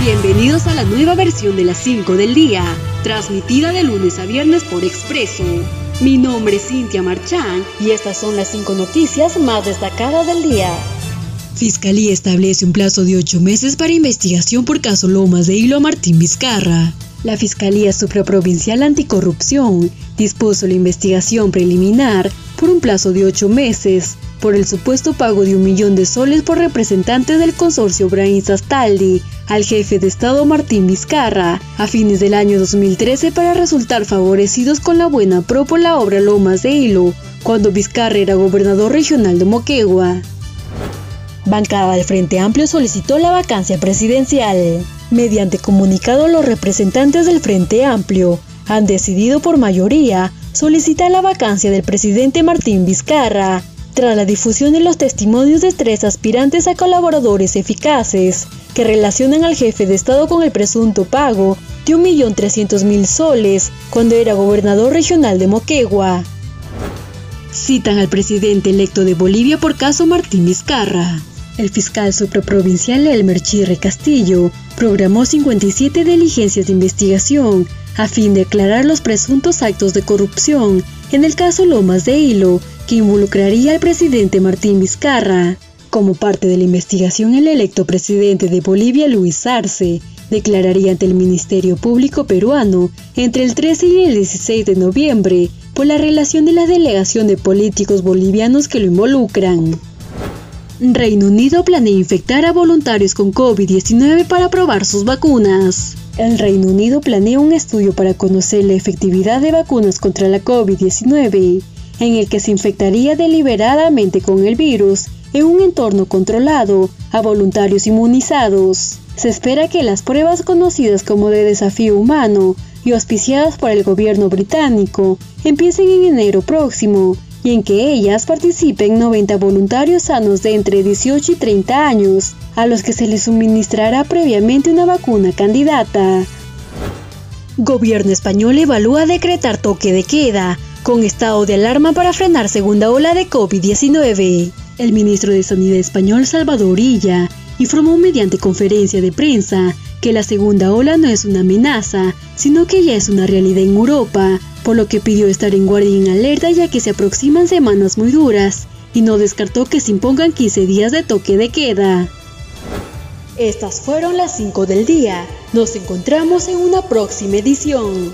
Bienvenidos a la nueva versión de las 5 del día, transmitida de lunes a viernes por Expreso. Mi nombre es Cintia Marchán y estas son las 5 noticias más destacadas del día. Fiscalía establece un plazo de 8 meses para investigación por caso Lomas de Hilo a Martín Vizcarra. La Fiscalía Supraprovincial Anticorrupción dispuso la investigación preliminar por un plazo de ocho meses por el supuesto pago de un millón de soles por representantes del consorcio Brain Sastaldi al jefe de Estado Martín Vizcarra a fines del año 2013 para resultar favorecidos con la buena pro por la obra Lomas de Hilo, cuando Vizcarra era gobernador regional de Moquegua. Bancada del Frente Amplio solicitó la vacancia presidencial. Mediante comunicado, los representantes del Frente Amplio han decidido por mayoría solicitar la vacancia del presidente Martín Vizcarra tras la difusión de los testimonios de tres aspirantes a colaboradores eficaces que relacionan al jefe de Estado con el presunto pago de 1.300.000 soles cuando era gobernador regional de Moquegua. Citan al presidente electo de Bolivia por caso Martín Vizcarra. El fiscal supraprovincial Elmer Chirre Castillo programó 57 diligencias de investigación a fin de aclarar los presuntos actos de corrupción en el caso Lomas de Hilo, que involucraría al presidente Martín Vizcarra. Como parte de la investigación, el electo presidente de Bolivia, Luis Arce, declararía ante el Ministerio Público peruano entre el 13 y el 16 de noviembre por la relación de la delegación de políticos bolivianos que lo involucran. Reino Unido planea infectar a voluntarios con COVID-19 para probar sus vacunas. El Reino Unido planea un estudio para conocer la efectividad de vacunas contra la COVID-19, en el que se infectaría deliberadamente con el virus en un entorno controlado a voluntarios inmunizados. Se espera que las pruebas conocidas como de desafío humano y auspiciadas por el gobierno británico empiecen en enero próximo y en que ellas participen 90 voluntarios sanos de entre 18 y 30 años, a los que se les suministrará previamente una vacuna candidata. Gobierno español evalúa decretar toque de queda con estado de alarma para frenar segunda ola de COVID-19. El ministro de Sanidad español Salvador Illa informó mediante conferencia de prensa que la segunda ola no es una amenaza, sino que ya es una realidad en Europa, por lo que pidió estar en guardia y en alerta ya que se aproximan semanas muy duras, y no descartó que se impongan 15 días de toque de queda. Estas fueron las 5 del día. Nos encontramos en una próxima edición.